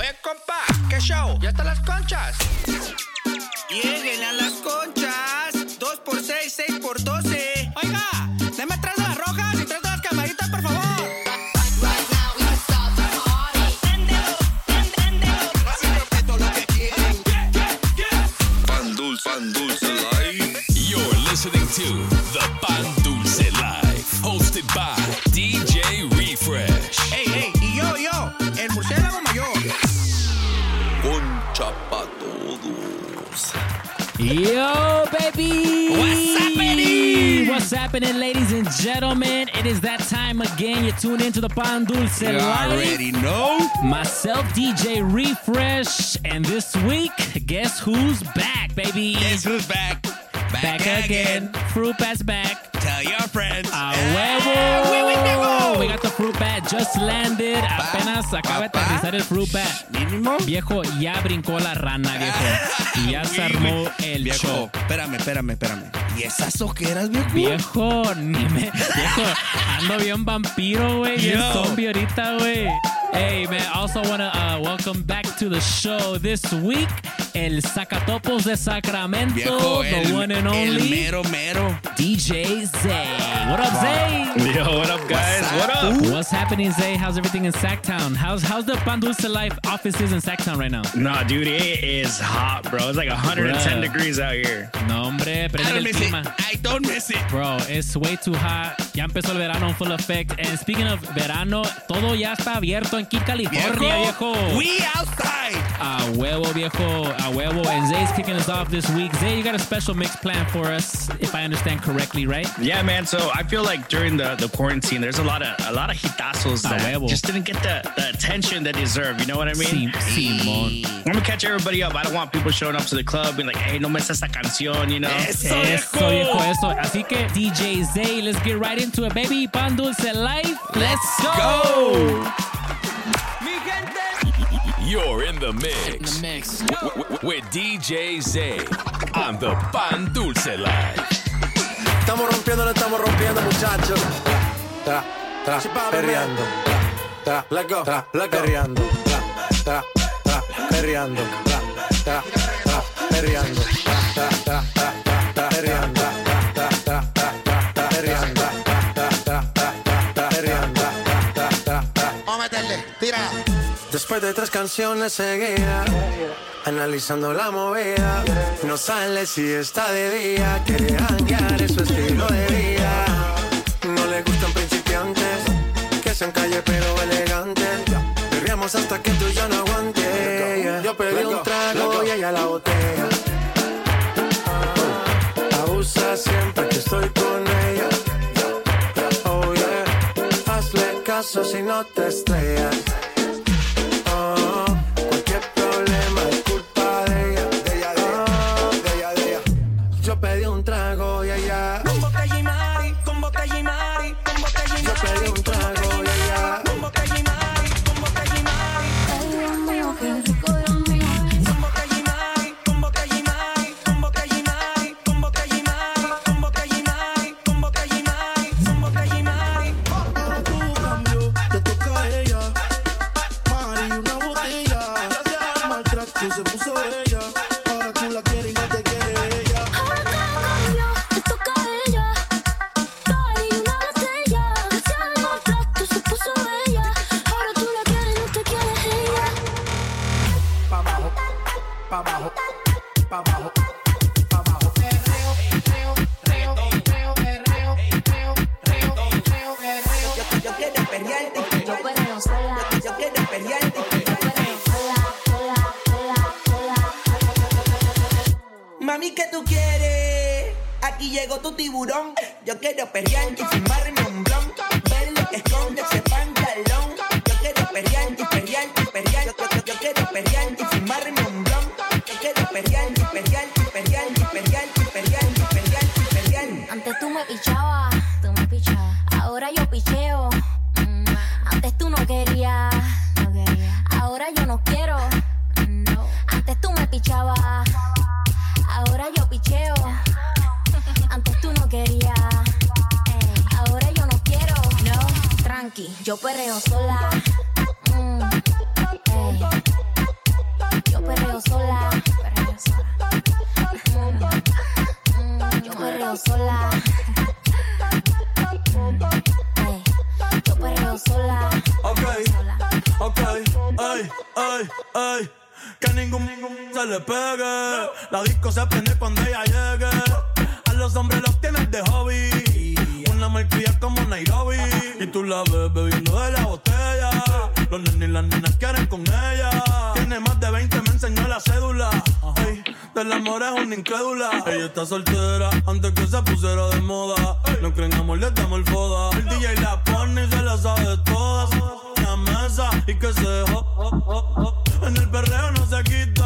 Oye, compa, ¿qué show? ¿Ya están las conchas? Lleguen a las conchas. Yo, baby! What's happening? What's happening, ladies and gentlemen? It is that time again. You tune into the Pan Dulce You Live. already know. Myself, DJ Refresh, and this week, guess who's back, baby? Guess who's back? Back again. Fruit Bat's back. Tell your friends. A Ah, huevo! huevo. We got the Fruit Bat just landed. Apenas acaba de aterrizar el Fruit Bat. Mínimo. Viejo, ya brincó la rana, viejo. Y ya se armó el Viejo, show. espérame, espérame, espérame. ¿Y esas ojeras, viejo? Viejo, ni me. Viejo, ando bien vampiro, güey. Bien Yo. zombie ahorita, güey. Hey, man, also want to uh, welcome back to the show this week. El Zacatopos de Sacramento, Viejo, the el, one and el only mero, mero. DJ Zay. What up, Zay? Yo, what up, guys? What's What up? up? What's happening, Zay? How's everything in Sacktown? How's how's the Pan Dulce Life offices in Sacktown right now? Nah, dude, it is hot, bro. It's like 110 Bruh. degrees out here. No, hombre, I don't el miss it. I don't miss it. Bro, it's way too hot. Ya empezó el verano en full effect. And speaking of verano, todo ya está abierto en California, viejo. We outside. A huevo, viejo. A huevo. And Zay's kicking us off this week. Zay, you got a special mix plan for us, if I understand correctly, right? Yeah, man. So I feel like during the, the quarantine, there's a lot of a lot of hitazos A that huevo. just didn't get the, the attention they deserve. You know what I mean? Sí, Simón. I'm gonna catch everybody up. I don't want people showing up to the club being like, "Hey, no me esta canción," you know? Eso, Eso, viejo, eso. Así que DJ Zay, let's get right into it, baby. Pan Dulce Life. Let's go. Go. You're in the mix. Mix. w- w- with DJ Zay on the Pan Dulce Live. Estamos rompiendo, lo estamos rompiendo, muchachos. Tra, tra, tra, perreando. Tra, tra, tra, tra, perreando. Tra, tra, tra, perreando. Tra, tra, tra, perreando. Tra, tra, tra, tra, perreando. Después de tres canciones seguidas, analizando la movida, no sale si está de día, quiere janguear, es su estilo de vida. No le gustan principiantes, que sean calle pero elegantes. Perreamos hasta que tú ya no aguantes. Yo pedí un trago y ella la botella. Abusa siempre que estoy con ella. Oh yeah, hazle caso si no te estrellas. Mami, ¿qué tú quieres? Aquí llegó tu tiburón. Yo quiero perrear y fumarme un blon. Ver lo que esconde ese pantalón. Yo quiero perrear y perrear y perrear. Yo, quiero perrear y fumarme un blon. Yo quiero perrear y perrear Una malcria como Nairobi. Y tú la ves bebiendo de la botella. Los nenes y las nenas quieren con ella. Tiene más de 20, me enseñó la cédula. Ay, del amor es una incrédula. Ella está soltera antes que se pusiera de moda. No creen amor, le damos el foda. El DJ la pone y se la sabe todas. Una mesa y que se dejó. En el perreo no se. Quita,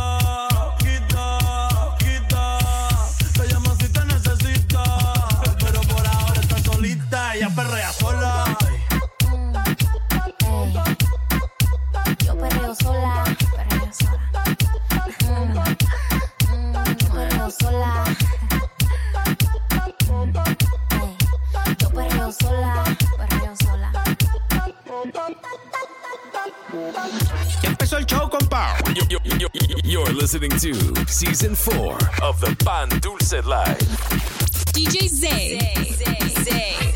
sola, perreo sola. Ya empezó el show, compa. You- you- you- You're listening to season four of the Pan Dulce Live. DJ Zay. Hoy la noche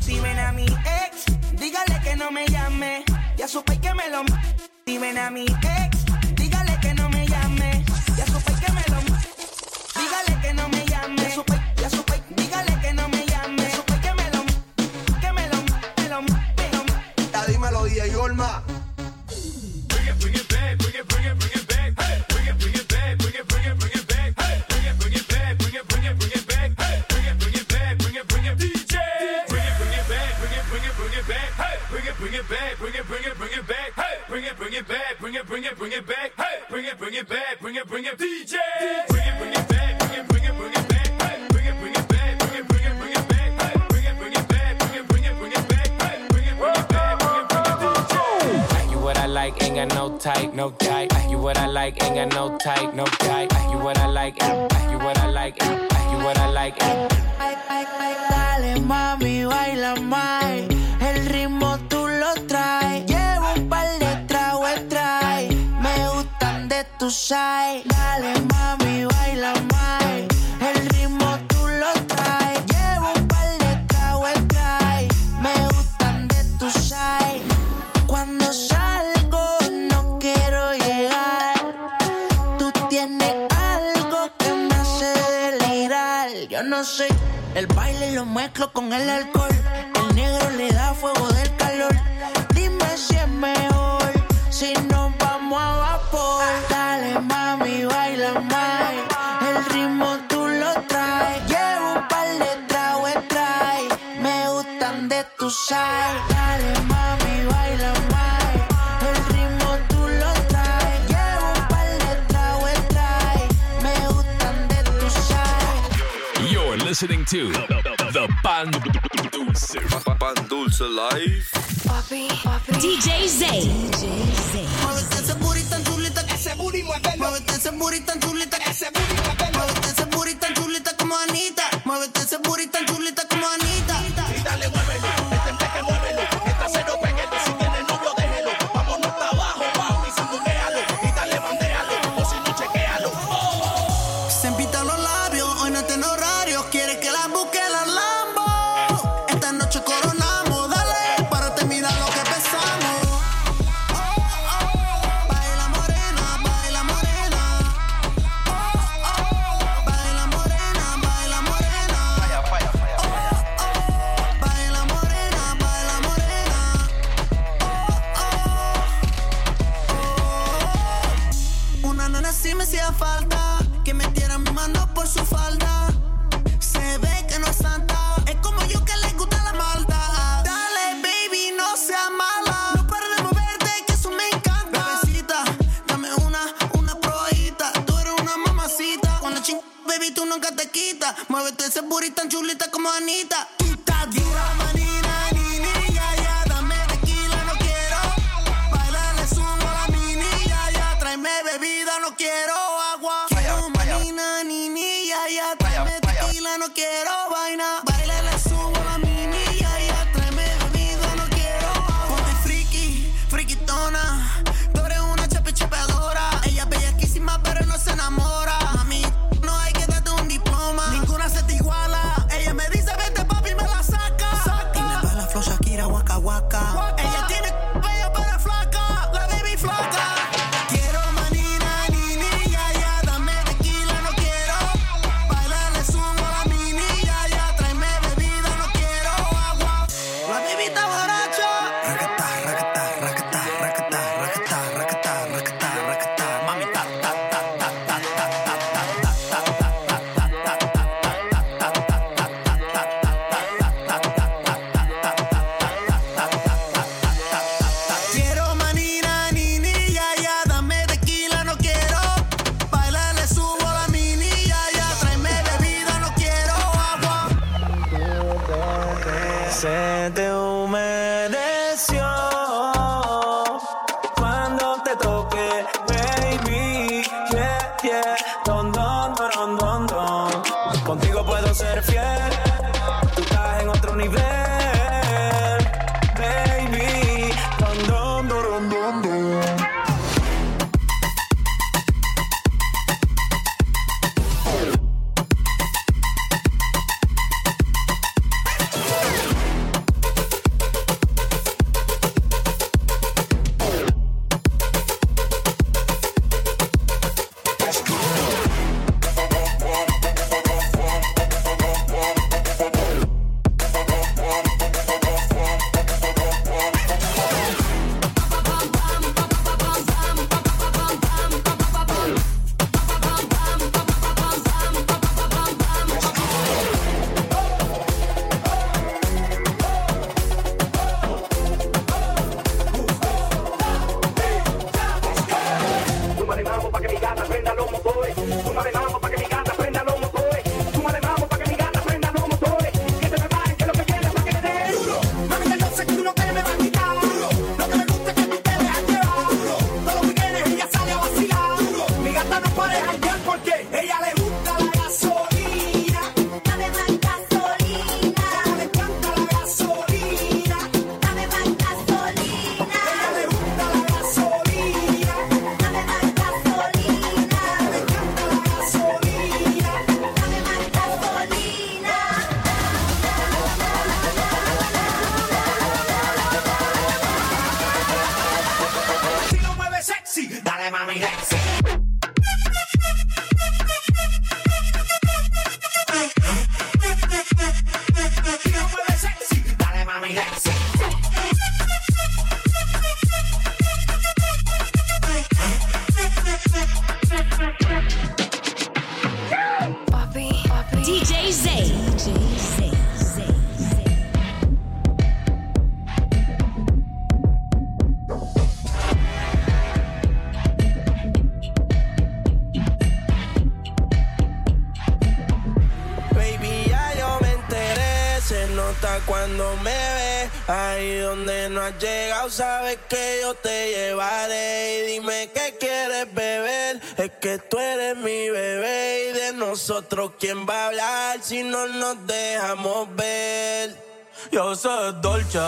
Si ven a mi ex, dígale que no me llame. Ya supe que me lo. Si ven a mi ex, dígale que no me llame. Ya supe que me lo. Dígale que no me llame. Ya supe. bring it back. Hey, bring it, bring it back, bring it, bring it, DJ. Bring it, bring it back, bring it, bring it, bring it back. Hey, bring it, bring it back, bring it, bring it, bring it back. Hey, bring it, bring it back, bring it, bring it, bring it back. Hey, bring it, bring it back, bring it, bring it, DJ. You what I like, ain't got no type, no type. You what I like, ain't got no type, no type. You what I like, you what I like, you what I like. Dale, mami, baila más. El ritmo. Tu side. Dale mami, baila más. El ritmo tú lo traes. Llevo un par de tragos trae. Me gustan de tu side. Cuando salgo no quiero llegar. Tú tienes algo que me hace delirar. Yo no sé, el baile lo mezclo con el alcohol. El negro le da fuego del calor. Dime si es mejor, si nos vamos a vapor. Dale mami, baila. El ritmo tú lo traes. Llevo un par de trae. Me gustan de tu side. Dale mami, baila. El ritmo tú lo traes. Llevo un par de trae. Me gustan de tu side. You're listening to the Pan Dulce. Pan Dulce Live. DJ booty muévelo. Muévete ese booty tan chulita ese booty muévelo. Muévete ese booty tan chulita como Anita. Muévete ese booty tan chulita manita, tú estás dura.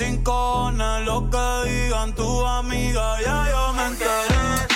sin cona, lo que digan tu amiga, ya yo me enteré.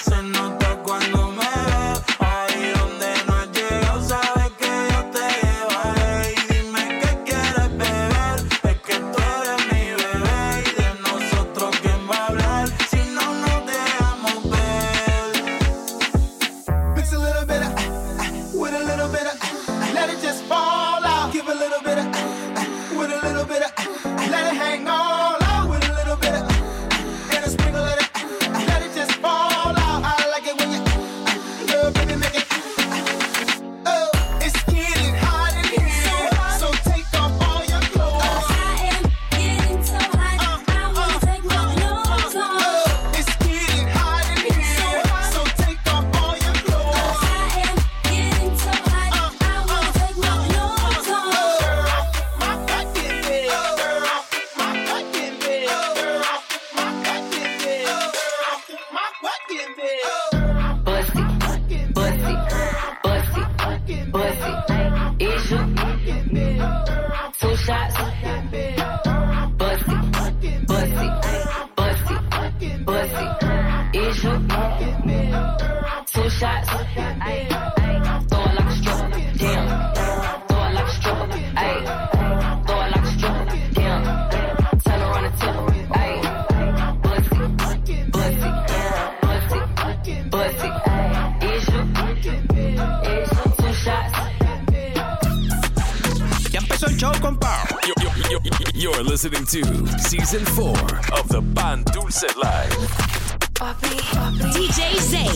Season four of the Pan Dulce Live. DJ Zay.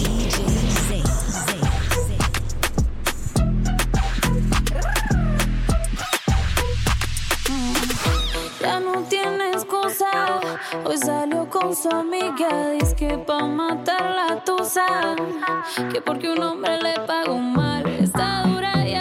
Ya no tiene excusa. Hoy salió con su amiga. Dice que pa' matar la tusa. Que porque un hombre le pagó mal. Está dura y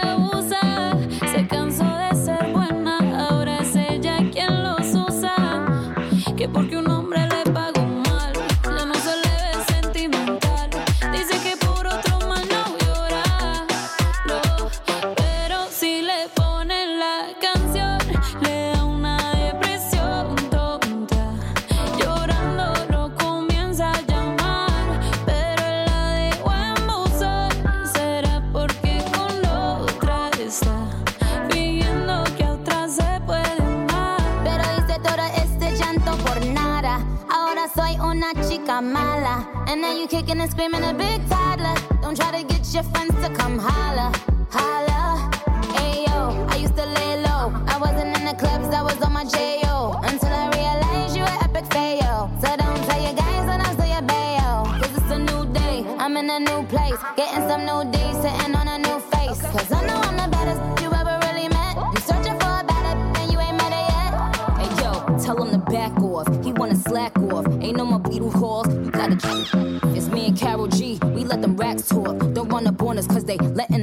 place. Getting some new days, sitting on a new face. Cause I know I'm the baddest you ever really met. You searching for a better and you ain't met it yet. Hey yo, tell him to back off. He wanna slack off. Ain't no more beetle calls. You gotta. Change. It's me and Carol G. We let them racks talk. Don't run up on us cause they letting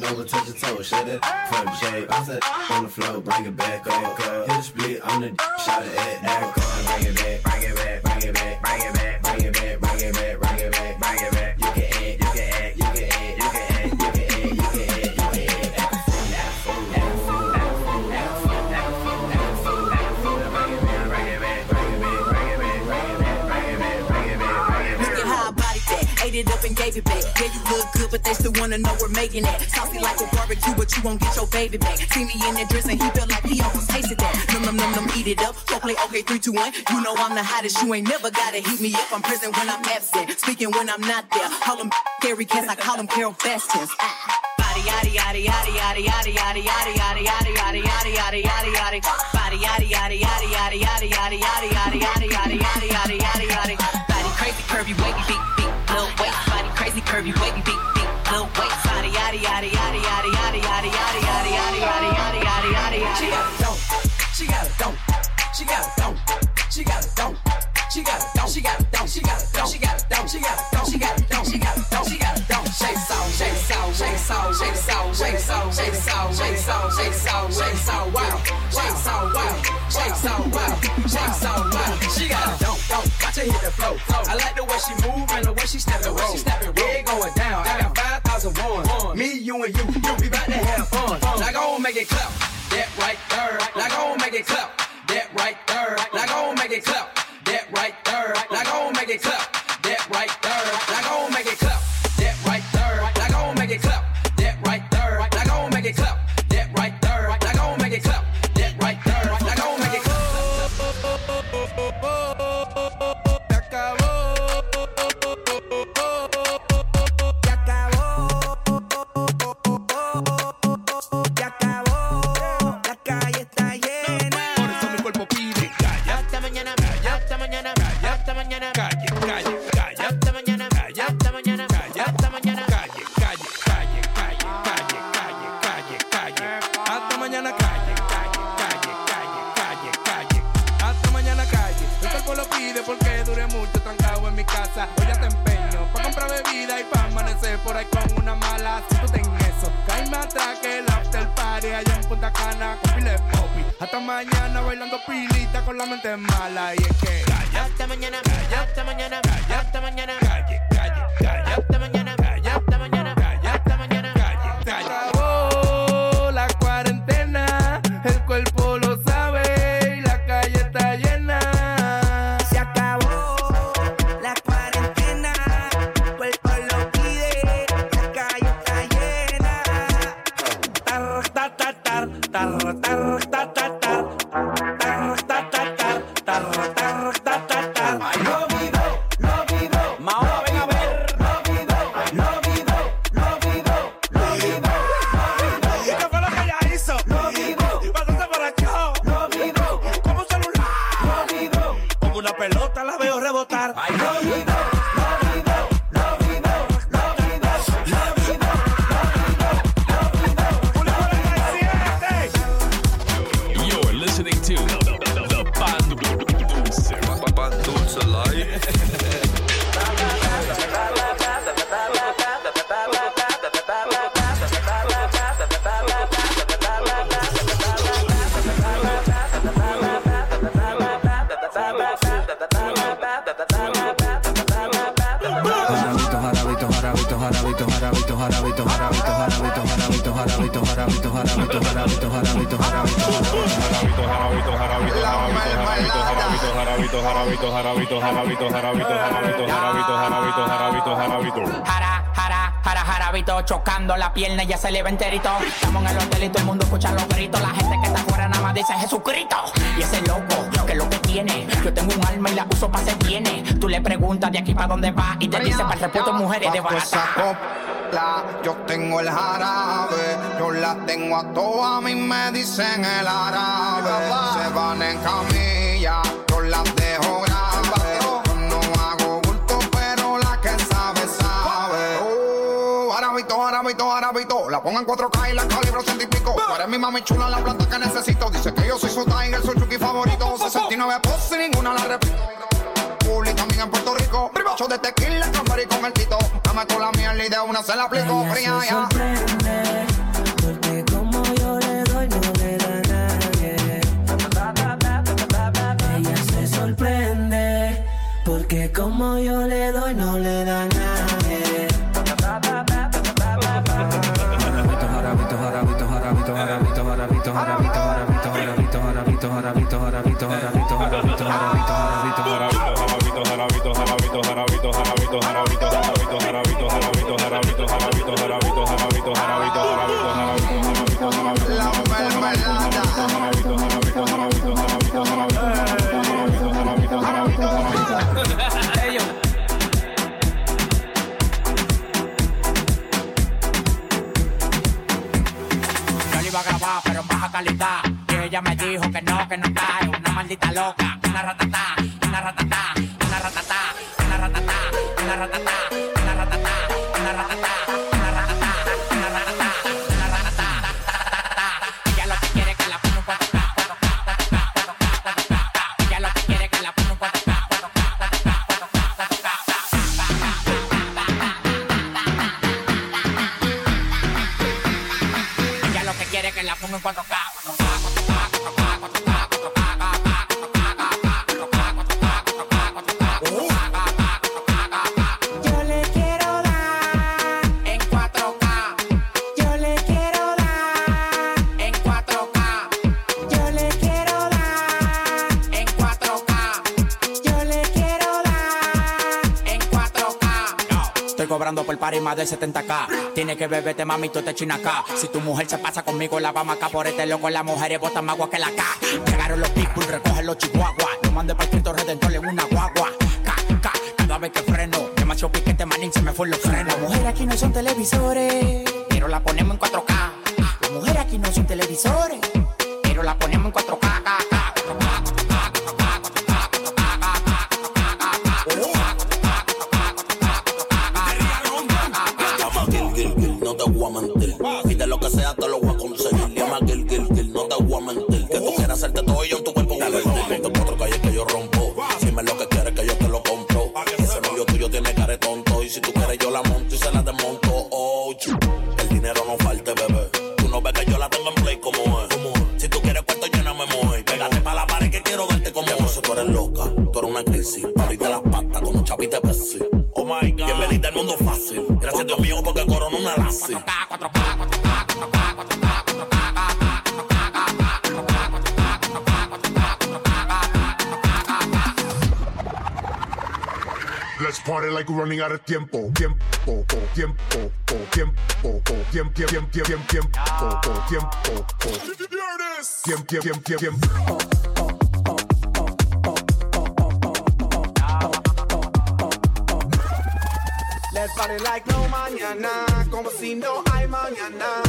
bend over, touch your toe, shut it. Front shape, I said on the floor, bring it back up. Hit the split, I'm the shot it at that car. Bring it back, bring it back, bring it back, bring it back, bring it back, bring it back, bring it back, bring it back. You can add, you can add, you can add, you can add, you can add, you can add, you can add. It up and gave it back. Yeah, you look good, but they still wanna know we're making it. Saucy like a barbecue, but you won't get your baby back. See me in that dress and he felt like he almost tasted that. Num num num num, eat it up. Go play okay, three, two, one. You know I'm the hottest. You ain't never gotta heat me up. I'm present when I'm absent, speaking when I'm not there. Call them Gary Cats, I call them Carol Baskins. Ah. Body yaddy yaddy yaddy yaddy yaddy yaddy yaddy yaddy yaddy yaddy yaddy yaddy yaddy yaddy. Body yaddy yaddy yaddy yaddy yaddy yaddy yaddy yaddy yaddy yaddy yaddy yaddy yaddy yaddy. Body crazy curvy wavy beat beat little waist. Body crazy curvy wavy beat little waist. Body yaddy yaddy yaddy yaddy yaddy yaddy yaddy yaddy yaddy yaddy yaddy yaddy yaddy yaddy. She got a don't. She got a don't. She got a don't. She got a don't. She got a don't. She got a don't. She got a don't. She got a don't. She got a don't. She got a don't. She got a don't. She got a don't. Shake sound, shake sound, shake sound, shake sound, shake sound, shake sound, shake sound, shake sound, shake sound, wow, shake sound, wow, shake sound, wow, shake sound, wow. She got a don't, don't. Watch her hit the flow. I like the way she move and the way she step and roll. She step roll. Yeah, going down. I got five thousand ones. Me, you, and you, you. We about to have fun. I won't make it clap. That right there. Mi casa. Hoy ya te empeño pa' comprar bebida y pa' amanecer por ahí con una mala. Si tú ten eso, caíme atrás que el after party allá en Punta Cana con pile popi. Hasta mañana bailando pilita con la mente mala y es que. Hasta mañana, hasta mañana, hasta mañana. Calle, calle, la pierna, ya se le enterito. Estamos en el hotel y todo el mundo escucha los gritos. La gente que está afuera nada más dice Jesucristo. Y ese loco, que es lo que tiene. Yo tengo un alma y la uso para ser tiene. Tú le preguntas de aquí para dónde va y te dice para el repuesto mujeres de barata. copla, yo tengo el jarabe, yo la tengo a todas, a mí me dicen el árabe. Se van en camilla, la pongo en 4K y la calibro ciento y pico. Tú eres mi mami chula, la planta que necesito. Dice que yo soy su tiger, soy Chucky favorito. 69 poses y ninguna la repito. Publi también en Puerto Rico. Yo de tequila, campari con el tito. Dame con la miel y de una se la aplico. Fría ya. Porque como yo le doy, no le da a nadie. Ella se sorprende. Porque como yo le doy, no le Yo le iba a grabar, pero en baja calidad. Y ella me dijo que no, que no cae. Una maldita loca, una ratatá, una ratatá, una ratatá, una ratatá, una ratatá, party más de 70k. Tiene que beberte, mami, tú te china acá. Si tu mujer se pasa conmigo, la vamos acá por este loco. Las mujeres botan más agua que la K. Llegaron los people, recogen los chihuahuas. Lo mandé para el Cristo Redentor en una guagua. K, K, cada vez que freno. Demasiado piquete, manín, se me fue los frenos. Las mujeres aquí no son televisores, pero la ponemos en 4K. Las mujeres aquí no son televisores, pero la ponemos en 4K. Party like running out of tiempo. Tiempo, oh, tiempo, oh, tiempo, oh, tiempo, tiempo, tiempo, tiempo, tiempo, oh. Tiempo, tiempo, tiempo, tiempo. Party like no mañana, como si no hay mañana.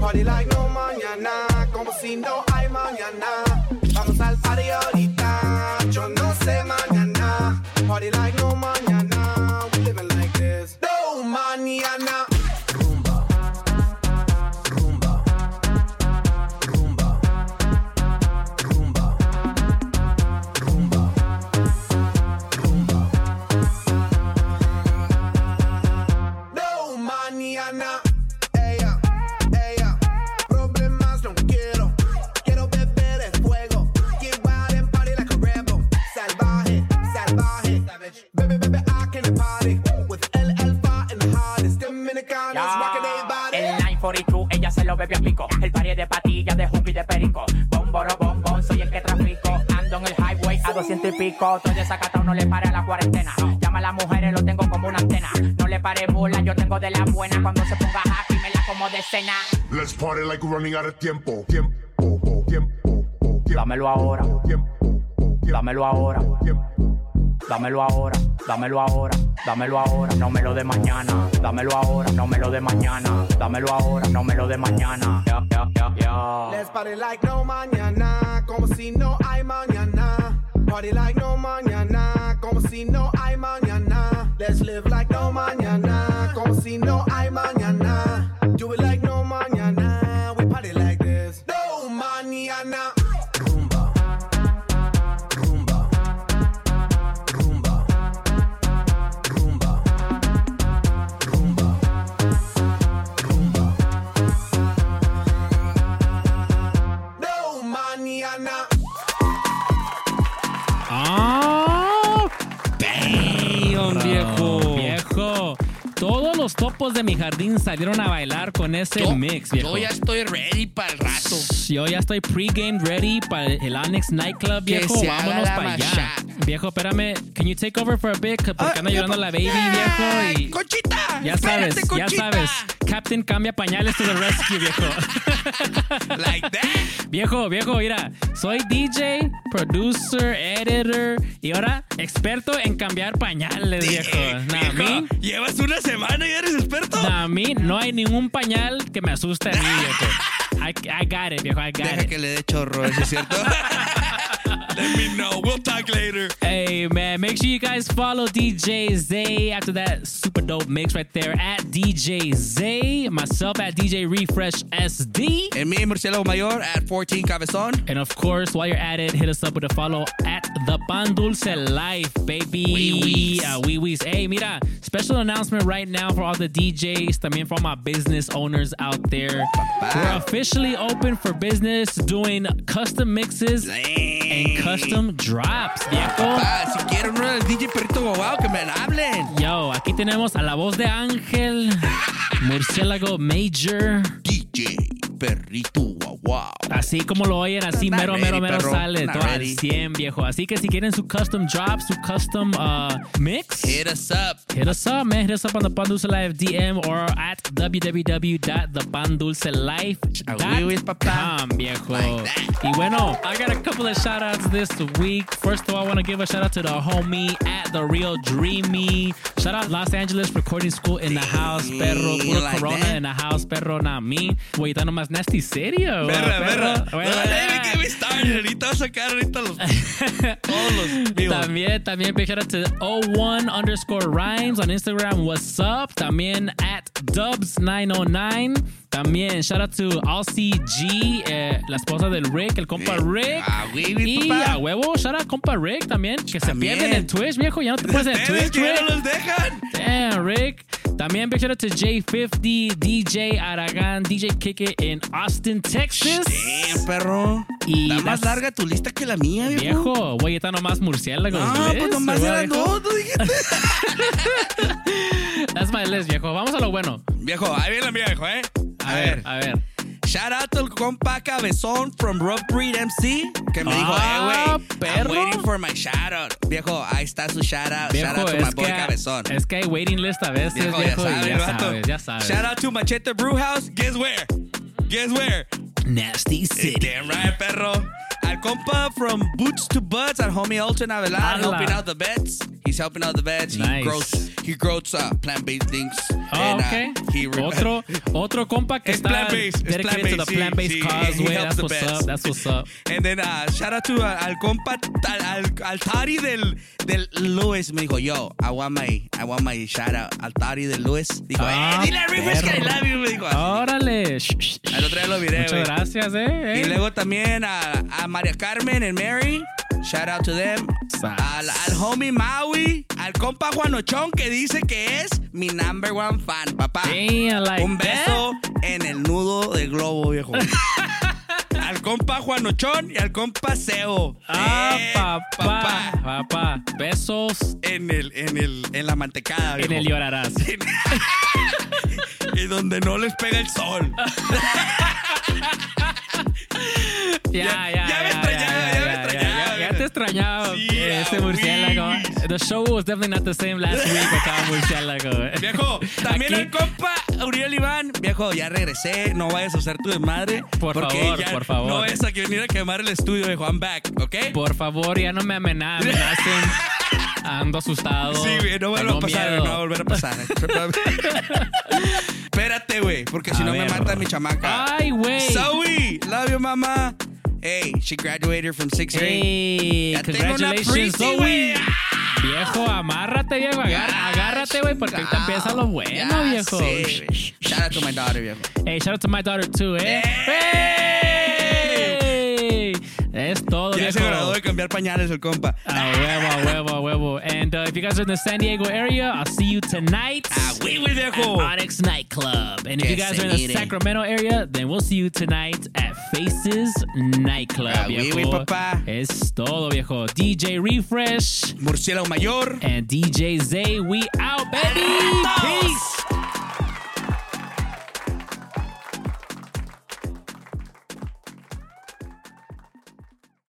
Party like no mañana, como si no hay mañana. Vamos al party ahorita, yo no sé mañana. Party like no mañana. is No mañana. 43, ella se lo bebió a pico. El pari de patillas, de jupi, de perico. Bomboro, bombón, soy el que trafico. Ando en el highway a 200 y pico. Estoy desacatado, no le pare a la cuarentena. Llama a las mujeres, lo tengo como una antena. No le pare bola, yo tengo de la buena. Cuando se ponga happy, me la como de cena. Let's party like we're running out of tiempo. Dámelo ahora. Dámelo ahora. Dámelo ahora, dámelo ahora, dámelo ahora, no me lo de mañana. Dámelo ahora, no me lo de mañana. Dámelo ahora, no me lo de mañana. Ya, ya, ya. Let's party like no mañana, como si no hay mañana. Party like no mañana, como si no hay mañana. Let's live like no mañana, como si no hay mañana. Do it like no mañana, we party like this. No mañana. De mi jardín salieron a bailar con ese Yo- mix, viejo. Yo ya estoy ready para el rato. Yo ya estoy pre-game ready para el Onyx Nightclub, Que viejo. se haga Vámonos para allá. Viejo, espérame. Can you take over for a bit? Porque anda llorando la baby, viejo. Y ¡Conchita! ya sabes, espérate, ya Conchita. sabes. Captain cambia pañales to the rescue, viejo. like that. Viejo, viejo, mira. Soy DJ, producer, editor y ahora experto en cambiar pañales, viejo. Nah, a mí, Llevas una semana y eres experto. nah, a mí no hay ningún pañal que me asuste a mí, viejo. I, I got it, viejo. I got Deja it. que le dé chorro, ¿eso es cierto? Let me know. We'll talk later. Hey man, make sure you guys follow DJ Zay after that super dope mix right there at DJ Zay. Myself at DJ Refresh SD. And me, Murciélago Mayor, at 14 Cabezon. And of course, while you're at it, hit us up with a follow at the Pan Dulce Life, baby. Wee-wees. Uh, wee wees. Hey, mira, special announcement right now for all the DJs, I también for all my business owners out there. We're officially open for business doing custom mixes and custom drops, viejo. Papá, si quieren uno del DJ Perrito Guau, que me hablen. Yo, aquí tenemos a la voz de Ángel, Murciélago Major. DJ Perrito Guau Guau. Así como lo oyen, así mero, ready, mero, mero perro. sale. Todo al 100, viejo. Así que si quieren su custom drop, su custom uh, mix, Hit us up. hit us up, man. Hit us up on the Pandulce Life DM or at www.thepandulcelife.com, viejo. Y bueno, I got a couple of shout outs this week. First of all, I want to give a shout out to the homie at The Real Dreamy. Shout out Los Angeles Recording School in the house, perro. Puro like Corona that? in the house, perro. Not me. Güey, está nomás nasty serio. No, debe que me started. Ahorita a sacar ahorita los, todos los míos. También, también big shout out to 01 underscore rhymes on Instagram. What's up? También at Dubs909. También shout out to RCG, eh, la esposa del Rick, el compa Rick. Ah, güey, y papá. a huevo, shout out compa Rick también, que se También. pierden en Twitch, viejo. Ya no te puedes en Twitch, que ya Rick. no los dejan. Damn, Rick. También big shout out to J50, DJ Aragan, DJ Kick It in Austin, Texas. Damn, perro. Y Está más larga tu lista que la mía, viejo. Viejo, güey, está nomás murciélagos. No, pues nomás eran dos, ¿no dijiste? That's my list, viejo. Vamos a lo bueno. Viejo, ahí viene la mía, viejo, ¿eh? A, ver, a ver. Shout out al compa Cabezón from Rough Breed MC que me dijo, Ah, eh, güey, I'm waiting for my shout out. Viejo, ahí está su shout out. Viejo, shout out to my es boy que, Cabezón. es que hay waiting list a veces, Viejo, viejo, ya sabes, ya sabes, ya sabes. Shout out to Machete Brew House. Guess where? Guess where? Nasty City. Damn right, perro. Al compa from Boots to Butts, al homie Alton Avellan, Ala. helping out the vets. He's helping out the vets. He Nice. grows he grows uh, plant-based things. Oh, and, uh, okay. he re- otro, otro compa que está plant-based. It's dedicated to the plant-based. plant-based sí, cause, he helps That's the what's best. up. That's what's up. And then uh, shout out to uh, al compa al, al, al Tari del del Luis me dijo yo I want my I want my shout out al Tari del Luis dijo Ah, eh dile a Rivers que I love you me dijo. Órale. Al otro día lo miré Muchas güey. gracias, eh. y eh. luego también a, a María Carmen and Mary shout out to them al, al homie Maui al compa Juanochón que dice que es mi number one fan papá Damn, like un beso en el nudo del globo viejo al compa Juanochón y al compa Seo Ah, Eh, papá, papá. Besos en el en el en la mantecada en viejo. el llorarás. y donde no les pega el sol Ya, ya, ya. ya me ya, extrañaba, ya, extrañaba. Sí, ese murciélago. The show was definitely not the same last week without murciélago. Viejo, también Aquí- el compa Uriel Iván. Viejo, ya regresé. No vayas a hacer tu desmadre. Por favor, por favor. No es a que venir a quemar el estudio, viejo. I'm back, ¿ok? Por favor, ya no me amena- amenacen. Ando asustado. Sí, güey, no vuelva Tengo a pasar, miedo. no va a volver a pasar. Espérate, güey, porque si A no me mata mi chamaca. Ay, güey. Zoe, love you, mama. Hey, she graduated from sixth grade. Hey, Ya tengo una congratulations. Zoe. Viejo, amárrate, viejo. Agar- agárrate, güey, porque ahorita empieza lo bueno, viejo. Shout out to my daughter, viejo. Hey, shout out to my daughter too, eh. Hey. Es todo, Ya viejo. se graduó de cambiar pañales el compa. A huevo, a huevo, a huevo. And uh, if you guys are in the San Diego area, I'll see you tonight güey, güey, at viejo. Onyx Nightclub. And if you guys are in the. Sacramento area, then we'll see you tonight at Faces Nightclub, viejo. papá. Es todo, viejo. DJ Refresh Murciélago Mayor. and DJ Zay, we out, baby. Peace.